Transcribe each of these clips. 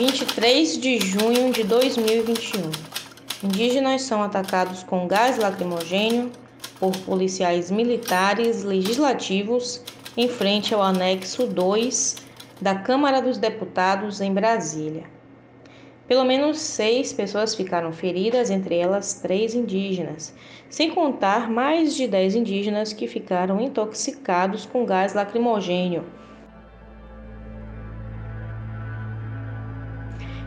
23 de junho de 2021. Indígenas são atacados com gás lacrimogênio por policiais militares legislativos em frente ao anexo 2 da Câmara dos Deputados em Brasília. Pelo menos seis pessoas ficaram feridas, entre elas três indígenas, sem contar mais de dez indígenas que ficaram intoxicados com gás lacrimogênio.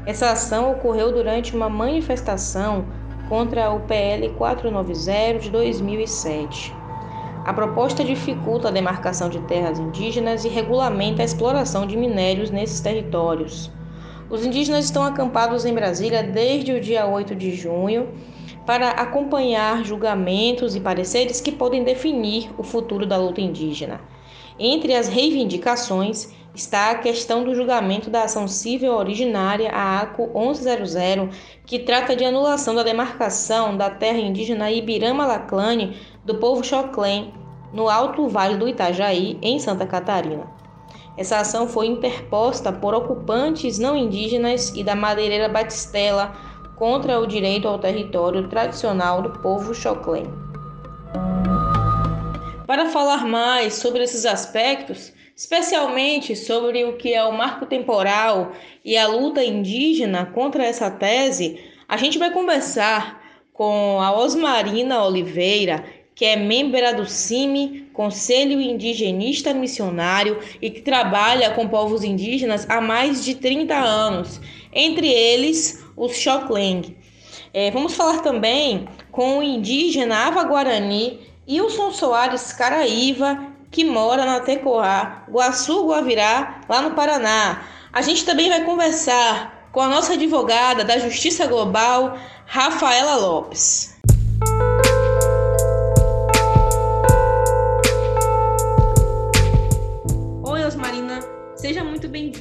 Essa ação ocorreu durante uma manifestação contra o PL 490 de 2007. A proposta dificulta a demarcação de terras indígenas e regulamenta a exploração de minérios nesses territórios. Os indígenas estão acampados em Brasília desde o dia 8 de junho para acompanhar julgamentos e pareceres que podem definir o futuro da luta indígena. Entre as reivindicações está a questão do julgamento da ação civil originária, a ACO 1100, que trata de anulação da demarcação da terra indígena Ibirama-Laclane do povo Xoclém, no Alto Vale do Itajaí, em Santa Catarina. Essa ação foi interposta por ocupantes não indígenas e da madeireira Batistela contra o direito ao território tradicional do povo Xoclém. Para falar mais sobre esses aspectos, especialmente sobre o que é o marco temporal e a luta indígena contra essa tese, a gente vai conversar com a Osmarina Oliveira, que é membro do CIMI, Conselho Indigenista Missionário, e que trabalha com povos indígenas há mais de 30 anos, entre eles os Xokleng. É, vamos falar também com o indígena Ava Guarani Wilson Soares Caraíva, que mora na Tecoá, Guaçu Guavirá, lá no Paraná. A gente também vai conversar com a nossa advogada da Justiça Global, Rafaela Lopes.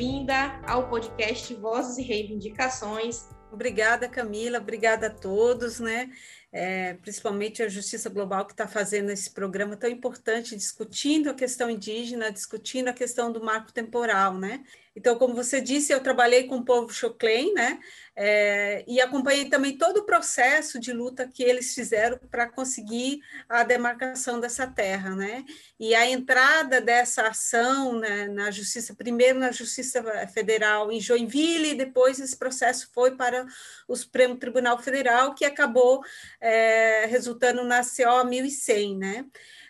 Bem-vinda ao podcast Vozes e Reivindicações. Obrigada, Camila. Obrigada a todos, né? É, principalmente a Justiça Global que está fazendo esse programa tão importante, discutindo a questão indígena, discutindo a questão do marco temporal, né? Então, como você disse, eu trabalhei com o povo Choclen, né? É, e acompanhei também todo o processo de luta que eles fizeram para conseguir a demarcação dessa terra, né? E a entrada dessa ação né, na Justiça, primeiro na Justiça Federal em Joinville, e depois esse processo foi para o Supremo Tribunal Federal, que acabou é, resultando na CO 1100, né?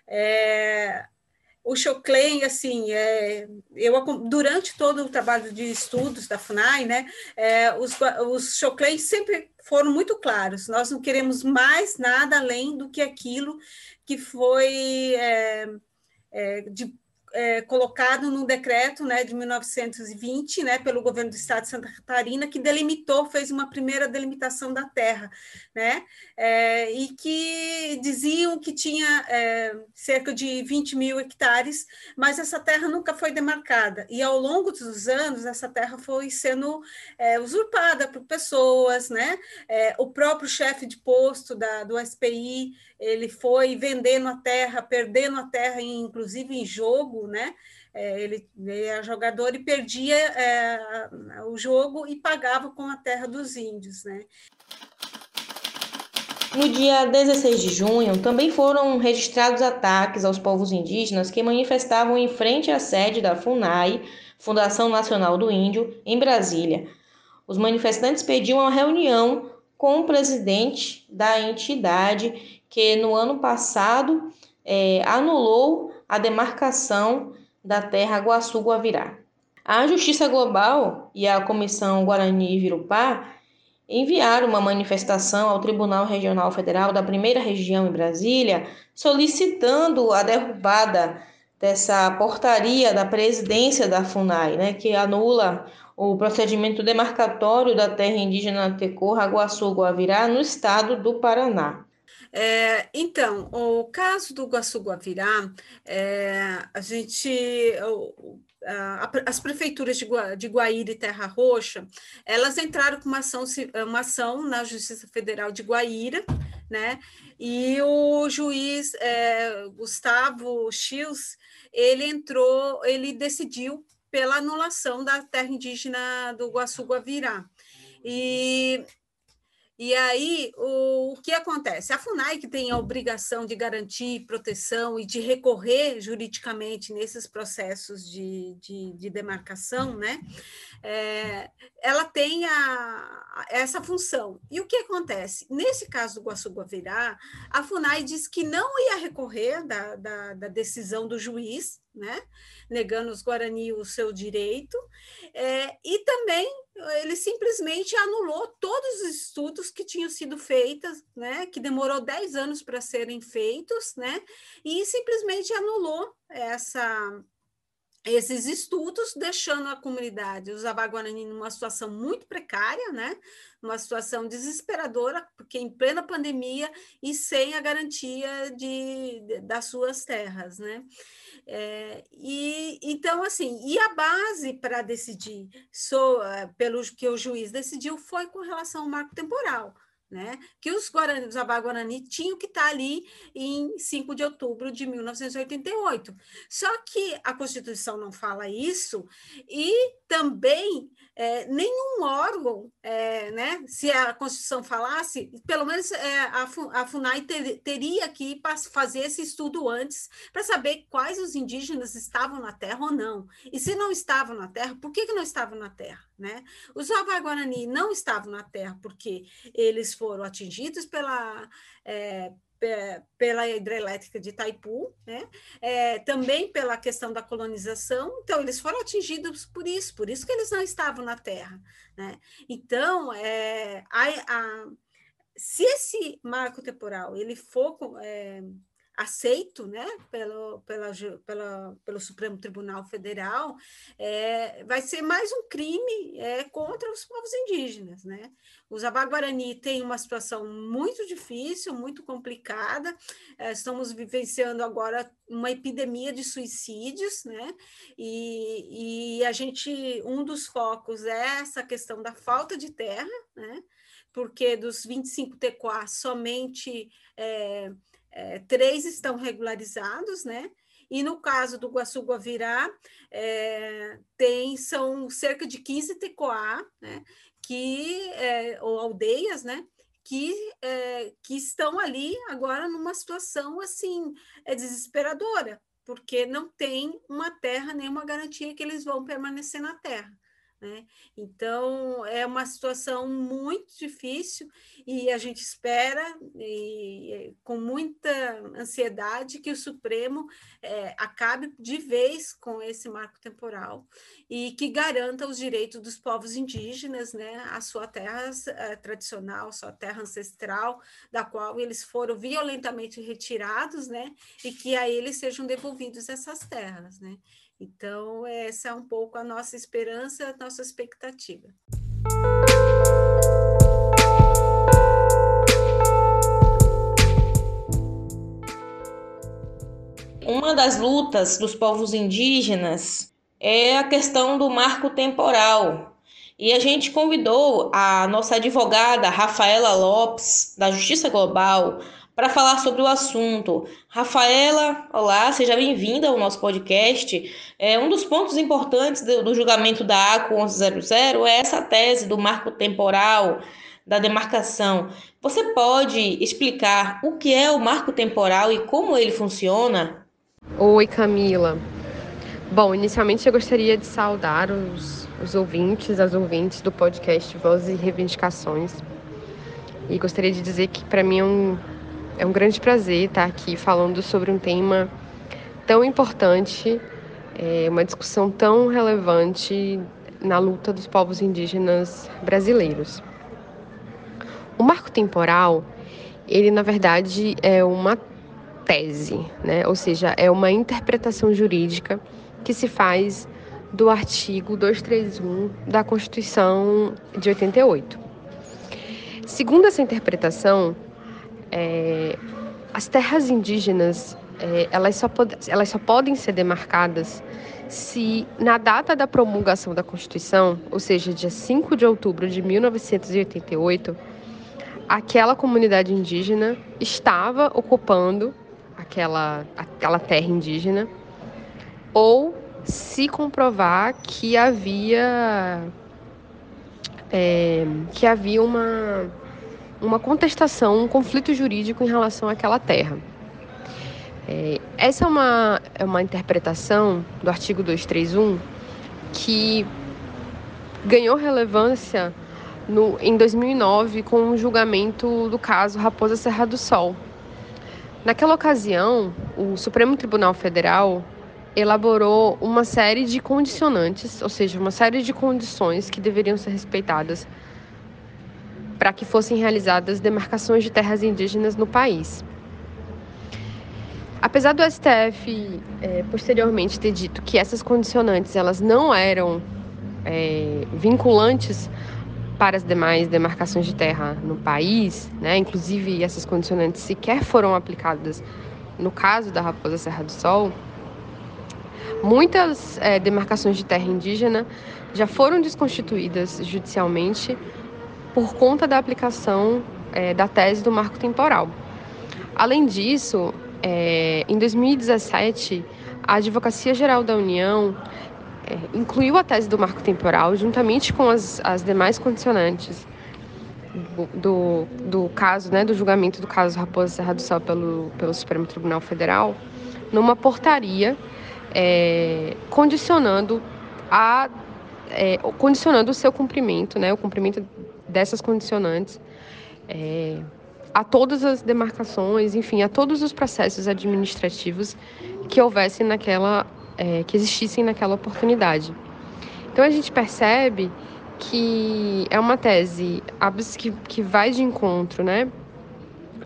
É, o Choclen, assim, é, eu durante todo o trabalho de estudos da FUNAI, né, é, os, os Choclen sempre foram muito claros. Nós não queremos mais nada além do que aquilo que foi é, é de é, colocado no decreto né, de 1920, né, pelo governo do estado de Santa Catarina, que delimitou, fez uma primeira delimitação da terra, né, é, e que diziam que tinha é, cerca de 20 mil hectares, mas essa terra nunca foi demarcada, e ao longo dos anos essa terra foi sendo é, usurpada por pessoas, né, é, o próprio chefe de posto da, do SPI, ele foi vendendo a terra, perdendo a terra, inclusive em jogo, né? É, ele, era jogador e perdia é, o jogo e pagava com a terra dos índios, né? No dia 16 de junho, também foram registrados ataques aos povos indígenas que manifestavam em frente à sede da FUNAI, Fundação Nacional do Índio, em Brasília. Os manifestantes pediam uma reunião com o presidente da entidade que no ano passado é, anulou a demarcação da terra Guaçu-Guavirá. A Justiça Global e a Comissão Guarani Virupá enviaram uma manifestação ao Tribunal Regional Federal da Primeira Região em Brasília, solicitando a derrubada dessa portaria da presidência da FUNAI, né, que anula o procedimento demarcatório da terra indígena Tecorra, Guaçu, Guavirá, no estado do Paraná. É, então, o caso do Guaçu-Guavirá, é, a gente, as prefeituras de Guaíra e Terra Roxa, elas entraram com uma ação, uma ação na Justiça Federal de Guaíra, né? E o juiz é, Gustavo Schius, ele entrou, ele decidiu pela anulação da terra indígena do Guaçu-Guavirá. E e aí, o, o, que acontece? A FUNAI, que tem a obrigação de garantir proteção e de recorrer juridicamente nesses processos de, de, de demarcação, né? É, ela tem a, essa função. E o que acontece? Nesse caso do Guaçu-Guavirá, a FUNAI diz que não ia recorrer da, da, da decisão do juiz, né? negando os Guarani o seu direito, é, e também ele simplesmente anulou todos os estudos que tinham sido feitos, né, que demorou 10 anos para serem feitos, né, e simplesmente anulou essa esses estudos, deixando a comunidade, os Abaguarani, numa situação muito precária, né? uma situação desesperadora, porque em plena pandemia e sem a garantia de, de das suas terras. Né? É, e então, assim, e a base para decidir so, pelo que o juiz decidiu foi com relação ao marco temporal né? que os, Guarani, os Abá-Guarani tinham que estar ali em 5 de outubro de 1988. Só que a Constituição não fala isso e também é, nenhum órgão, é, né, se a Constituição falasse, pelo menos é, a, a FUNAI ter, teria que fazer esse estudo antes para saber quais os indígenas estavam na Terra ou não. E se não estavam na Terra, por que, que não estavam na Terra? Né? Os Avá-Guarani não estavam na Terra porque eles foram atingidos pela, é, pela hidrelétrica de Itaipu, né? É, também pela questão da colonização, então eles foram atingidos por isso, por isso que eles não estavam na Terra. Né? Então, é, a, a, se esse marco temporal ele for é, aceito né, pelo, pela, pela, pelo Supremo Tribunal Federal, é, vai ser mais um crime é, contra os povos indígenas. Né? Os Abaguarani têm uma situação muito difícil, muito complicada, é, estamos vivenciando agora uma epidemia de suicídios, né? e, e a gente, um dos focos é essa questão da falta de terra, né? Porque dos 25 TQA, somente é, é, três estão regularizados, né? E no caso do Guaçu Guavirá, é, tem, são cerca de 15 TCOA, né? Que, é, ou aldeias, né? Que, é, que estão ali agora numa situação assim é desesperadora, porque não tem uma terra, nem uma garantia que eles vão permanecer na terra. Né? Então, é uma situação muito difícil e a gente espera, e, com muita ansiedade, que o Supremo é, acabe de vez com esse marco temporal e que garanta os direitos dos povos indígenas, né, a sua terra é, tradicional, sua terra ancestral, da qual eles foram violentamente retirados, né, e que a eles sejam devolvidos essas terras. Né? Então, essa é um pouco a nossa esperança, a nossa expectativa. Uma das lutas dos povos indígenas é a questão do marco temporal. E a gente convidou a nossa advogada Rafaela Lopes, da Justiça Global, para falar sobre o assunto. Rafaela, olá, seja bem-vinda ao nosso podcast. É, um dos pontos importantes do, do julgamento da ACO 1100 é essa tese do marco temporal da demarcação. Você pode explicar o que é o marco temporal e como ele funciona? Oi, Camila. Bom, inicialmente eu gostaria de saudar os, os ouvintes, as ouvintes do podcast Vozes e Reivindicações. E gostaria de dizer que para mim é um é um grande prazer estar aqui falando sobre um tema tão importante, é, uma discussão tão relevante na luta dos povos indígenas brasileiros. O marco temporal, ele na verdade é uma tese, né? ou seja, é uma interpretação jurídica que se faz do artigo 231 da Constituição de 88. Segundo essa interpretação, é, as terras indígenas é, elas, só pod elas só podem ser demarcadas se, na data da promulgação da Constituição, ou seja, dia 5 de outubro de 1988, aquela comunidade indígena estava ocupando aquela, aquela terra indígena ou se comprovar que havia é, que havia uma, uma contestação, um conflito jurídico em relação àquela terra. É, essa é uma, é uma interpretação do artigo 231 que ganhou relevância no, em 2009 com o julgamento do caso Raposa Serra do Sol. Naquela ocasião, o Supremo Tribunal Federal elaborou uma série de condicionantes, ou seja, uma série de condições que deveriam ser respeitadas para que fossem realizadas demarcações de terras indígenas no país. Apesar do STF é, posteriormente ter dito que essas condicionantes elas não eram é, vinculantes para as demais demarcações de terra no país, né? inclusive essas condicionantes sequer foram aplicadas no caso da Raposa Serra do Sol, muitas é, demarcações de terra indígena já foram desconstituídas judicialmente por conta da aplicação é, da tese do marco temporal. Além disso, é, em 2017, a Advocacia Geral da União é, incluiu a tese do marco temporal juntamente com as, as demais condicionantes do, do caso, né, do julgamento do caso Raposa Serra do Sol pelo, pelo Supremo Tribunal Federal, numa portaria é, condicionando a é, condicionando o seu cumprimento, né, o cumprimento dessas condicionantes é, a todas as demarcações, enfim, a todos os processos administrativos que houvessem naquela, é, que existissem naquela oportunidade. Então a gente percebe que é uma tese que, que vai de encontro, né,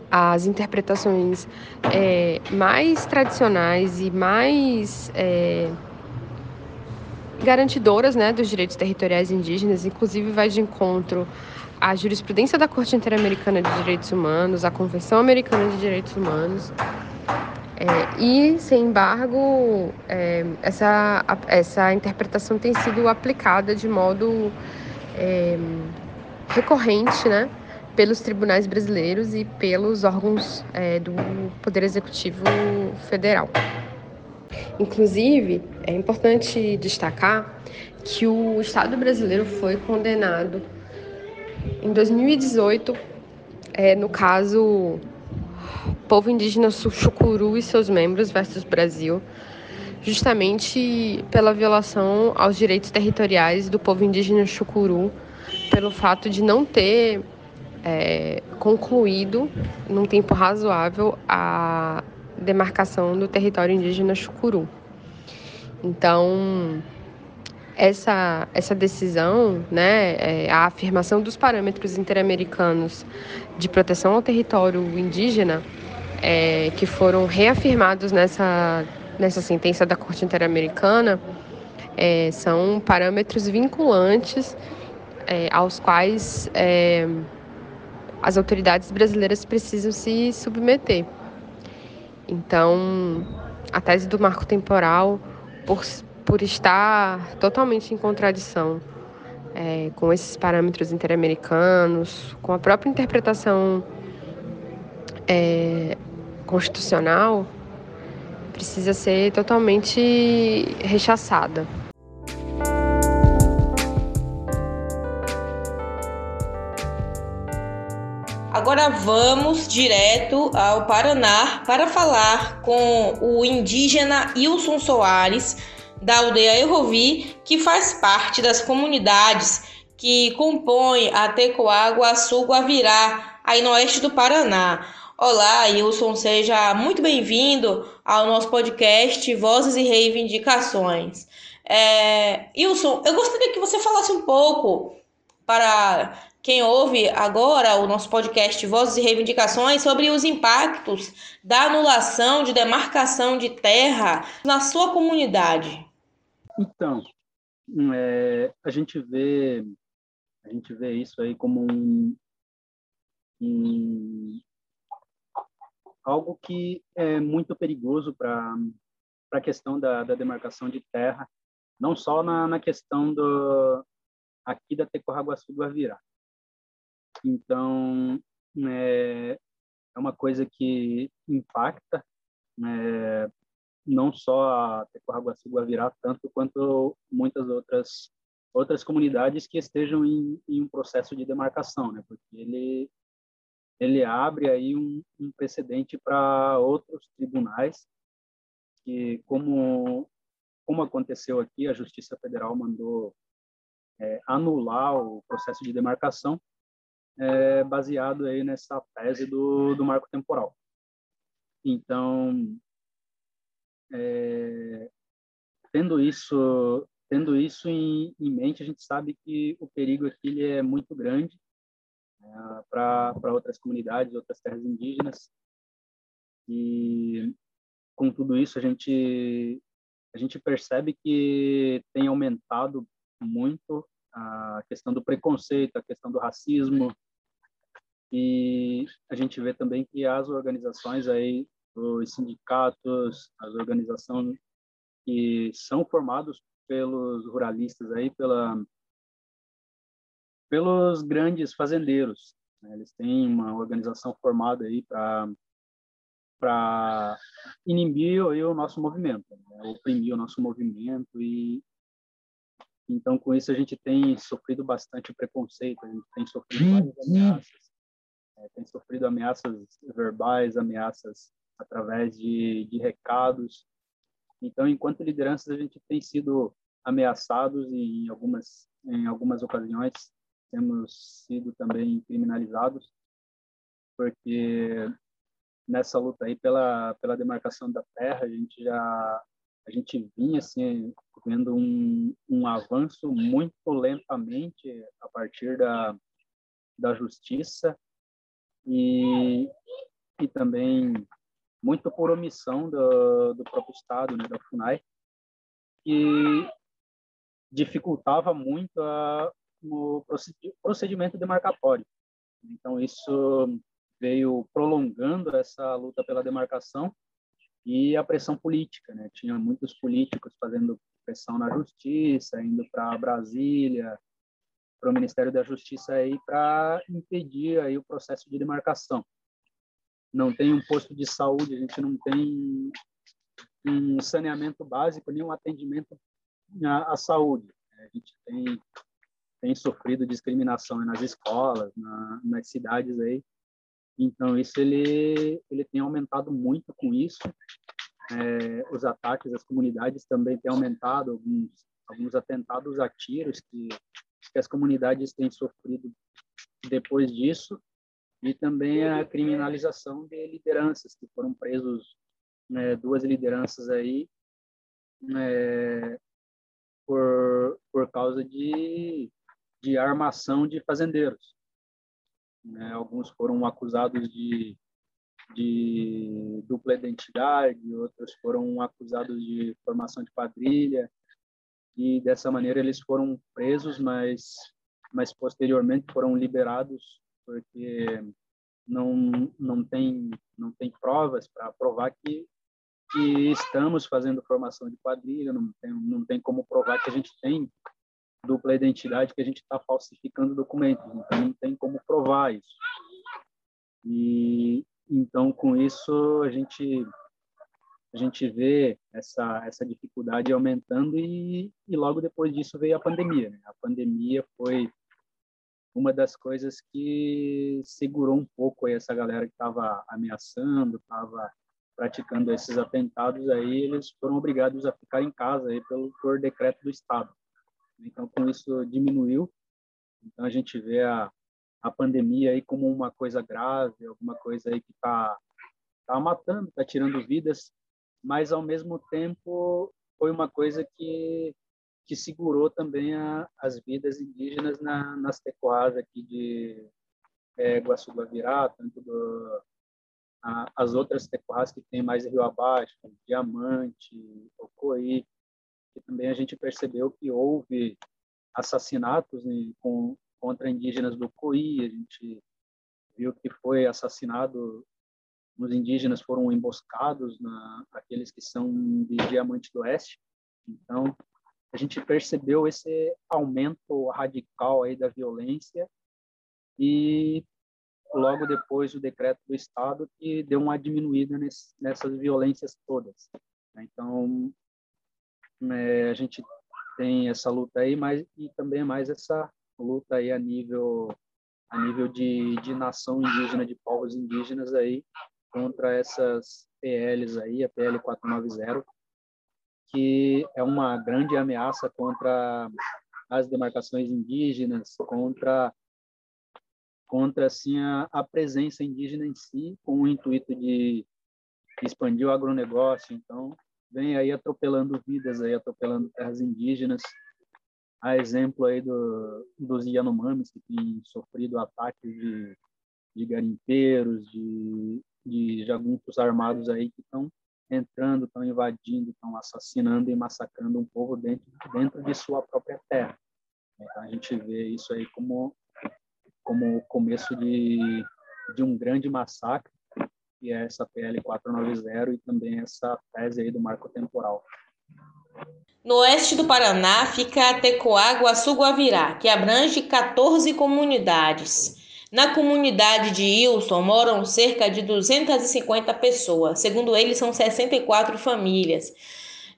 às interpretações é, mais tradicionais e mais é, garantidoras, né, dos direitos territoriais indígenas, inclusive vai de encontro a jurisprudência da Corte Interamericana de Direitos Humanos, a Convenção Americana de Direitos Humanos. É, e, sem embargo, é, essa, essa interpretação tem sido aplicada de modo é, recorrente né, pelos tribunais brasileiros e pelos órgãos é, do Poder Executivo Federal. Inclusive, é importante destacar que o Estado brasileiro foi condenado em 2018, é, no caso Povo Indígena Chucuru e seus membros versus Brasil, justamente pela violação aos direitos territoriais do povo indígena Chucuru, pelo fato de não ter é, concluído, num tempo razoável, a demarcação do território indígena Chucuru. Então, essa, essa decisão, né, é, a afirmação dos parâmetros interamericanos de proteção ao território indígena, é, que foram reafirmados nessa, nessa sentença da Corte Interamericana, é, são parâmetros vinculantes é, aos quais é, as autoridades brasileiras precisam se submeter. Então, a tese do marco temporal, por, por estar totalmente em contradição é, com esses parâmetros interamericanos, com a própria interpretação é, constitucional, precisa ser totalmente rechaçada. Agora vamos direto ao Paraná para falar com o indígena Wilson Soares da aldeia Errovi, que faz parte das comunidades que compõem a Tecoá, Guaçu, Guavirá, aí no oeste do Paraná. Olá, Wilson, seja muito bem-vindo ao nosso podcast Vozes e Reivindicações. É, Wilson, eu gostaria que você falasse um pouco para quem ouve agora o nosso podcast Vozes e Reivindicações sobre os impactos da anulação de demarcação de terra na sua comunidade. Então, é, a gente vê a gente vê isso aí como um, um algo que é muito perigoso para a questão da, da, demarcação de terra, não só na, na questão do aqui da Tecorraguaçu do Avirá. Então, é, é uma coisa que impacta é, não só a Tecorraguaçu Guavirá, tanto quanto muitas outras outras comunidades que estejam em, em um processo de demarcação, né? Porque ele ele abre aí um, um precedente para outros tribunais que, como como aconteceu aqui, a Justiça Federal mandou é, anular o processo de demarcação é, baseado aí nessa tese do, do marco temporal. Então, é, tendo isso tendo isso em, em, mente, a gente sabe que o perigo aqui ele é muito grande é, para outras comunidades, outras terras indígenas. E com tudo isso, a gente a gente percebe que tem aumentado muito a questão do preconceito, a questão do racismo, e a gente vê também que as organizações aí, os sindicatos, as organizações que são formados pelos ruralistas aí, pela pelos grandes fazendeiros. Né? Eles têm uma organização formada aí para para inibir aí, o nosso movimento, né? oprimir o nosso movimento e então com isso a gente tem sofrido bastante preconceito, a gente tem sofrido várias ameaças é, tem sofrido ameaças verbais, ameaças através de, de recados. Então, enquanto lideranças, a gente tem sido ameaçados e em algumas em algumas ocasiões temos sido também criminalizados porque nessa luta aí pela pela demarcação da terra a gente já a gente vinha assim vendo um, um avanço muito lentamente a partir da da justiça e, e também muito por omissão do, do próprio Estado, né, da FUNAI, que dificultava muito a, o procedimento demarcatório. Então, isso veio prolongando essa luta pela demarcação e a pressão política. Né? Tinha muitos políticos fazendo pressão na justiça, indo para Brasília, para o Ministério da Justiça aí para impedir aí o processo de demarcação. Não tem um posto de saúde, a gente não tem um saneamento básico, nem um atendimento à, à saúde. A gente tem tem sofrido discriminação nas escolas, na, nas cidades aí. Então isso ele ele tem aumentado muito com isso. É, os ataques às comunidades também têm aumentado alguns alguns atentados a tiros que que as comunidades têm sofrido depois disso e também a criminalização de lideranças que foram presos né, duas lideranças aí é, por por causa de de armação de fazendeiros né? alguns foram acusados de de dupla identidade outros foram acusados de formação de quadrilha e dessa maneira eles foram presos, mas mas posteriormente foram liberados porque não não tem não tem provas para provar que que estamos fazendo formação de quadrilha, não tem não tem como provar que a gente tem dupla identidade, que a gente está falsificando documentos, então não tem como provar isso. E então com isso a gente a gente vê essa essa dificuldade aumentando e, e logo depois disso veio a pandemia. Né? A pandemia foi uma das coisas que segurou um pouco essa galera que estava ameaçando, estava praticando esses atentados aí, eles foram obrigados a ficar em casa aí pelo por decreto do estado. Então com isso diminuiu. Então a gente vê a a pandemia aí como uma coisa grave, alguma coisa aí que está tá matando, está tirando vidas, mas ao mesmo tempo foi uma coisa que que segurou também a, as vidas indígenas na, nas tecoás aqui de é, Guaçu-Guavirá, tanto do, a, as outras tecoás que tem mais rio abaixo, Diamante, Ocoí, que também a gente percebeu que houve assassinatos né, com, contra indígenas do Ocoí, a gente viu que foi assassinado os indígenas foram emboscados, na, aqueles que são de Diamante do Oeste. Então, a gente percebeu esse aumento radical aí da violência e logo depois o decreto do Estado que deu uma diminuída nesse, nessas violências todas. Então, é, a gente tem essa luta aí, mas e também mais essa luta aí a nível a nível de, de nação indígena, de povos indígenas aí contra essas PLs aí, a PL 490, que é uma grande ameaça contra as demarcações indígenas, contra contra assim a, a presença indígena em si, com o intuito de expandir o agronegócio. Então, vem aí atropelando vidas aí, atropelando terras indígenas. A exemplo aí do, dos Yanomamis que têm sofrido ataques de, de garimpeiros, de, de jagunços armados aí que estão entrando, estão invadindo, estão assassinando e massacrando um povo dentro, dentro de sua própria terra. Então, a gente vê isso aí como, como o começo de, de um grande massacre, que é essa PL 490 e também essa tese aí do marco temporal. No oeste do Paraná fica a Tecoágua Guavirá, que abrange 14 comunidades. Na comunidade de Ilson moram cerca de 250 pessoas. Segundo ele, são 64 famílias.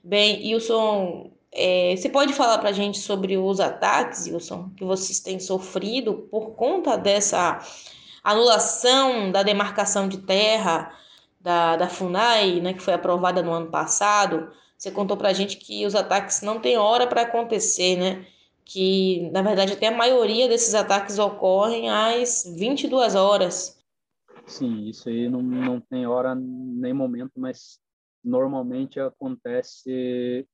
Bem, Ilson, é, você pode falar para a gente sobre os ataques, Wilson, que vocês têm sofrido por conta dessa anulação da demarcação de terra da, da FUNAI, né, que foi aprovada no ano passado? Você contou para a gente que os ataques não têm hora para acontecer, né? Que na verdade até a maioria desses ataques ocorrem às 22 horas. Sim, isso aí não, não tem hora nem momento, mas normalmente acontece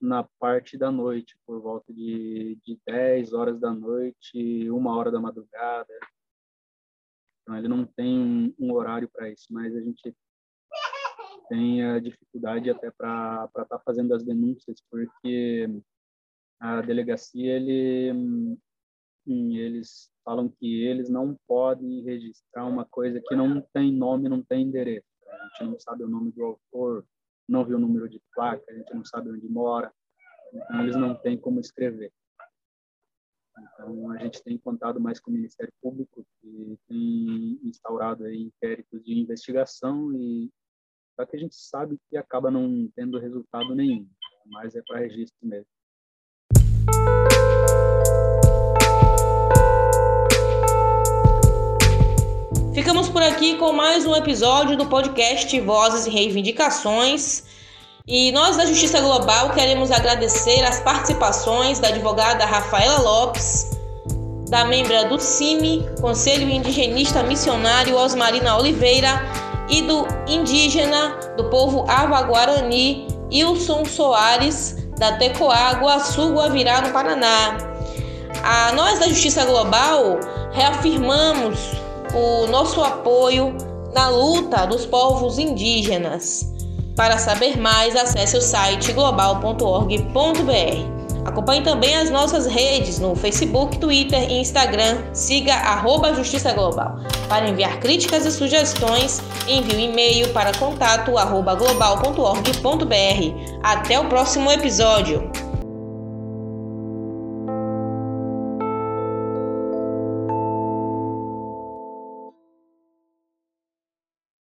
na parte da noite, por volta de, de 10 horas da noite, uma hora da madrugada. Então, ele não tem um, um horário para isso, mas a gente tem a dificuldade até para estar tá fazendo as denúncias, porque a delegacia ele hum, eles falam que eles não podem registrar uma coisa que não tem nome, não tem endereço. A gente não sabe o nome do autor, não viu o número de placa, a gente não sabe onde mora, então eles não têm como escrever. Então a gente tem contado mais com o Ministério Público, que tem instaurado aí inquéritos de investigação e só que a gente sabe que acaba não tendo resultado nenhum, mas é para registro mesmo. Ficamos por aqui com mais um episódio do podcast Vozes e Reivindicações. E nós da Justiça Global queremos agradecer as participações da advogada Rafaela Lopes, da membra do CIMI, Conselho Indigenista Missionário Osmarina Oliveira, e do indígena do povo Ava-Guarani, Wilson Soares, da Tecoágua, Sul Guavirá, no Paraná. A nós da Justiça Global reafirmamos o nosso apoio na luta dos povos indígenas. Para saber mais, acesse o site global.org.br. Acompanhe também as nossas redes no Facebook, Twitter e Instagram. Siga arroba Justiça Global. Para enviar críticas e sugestões, envie um e-mail para contato arroba global.org.br. Até o próximo episódio!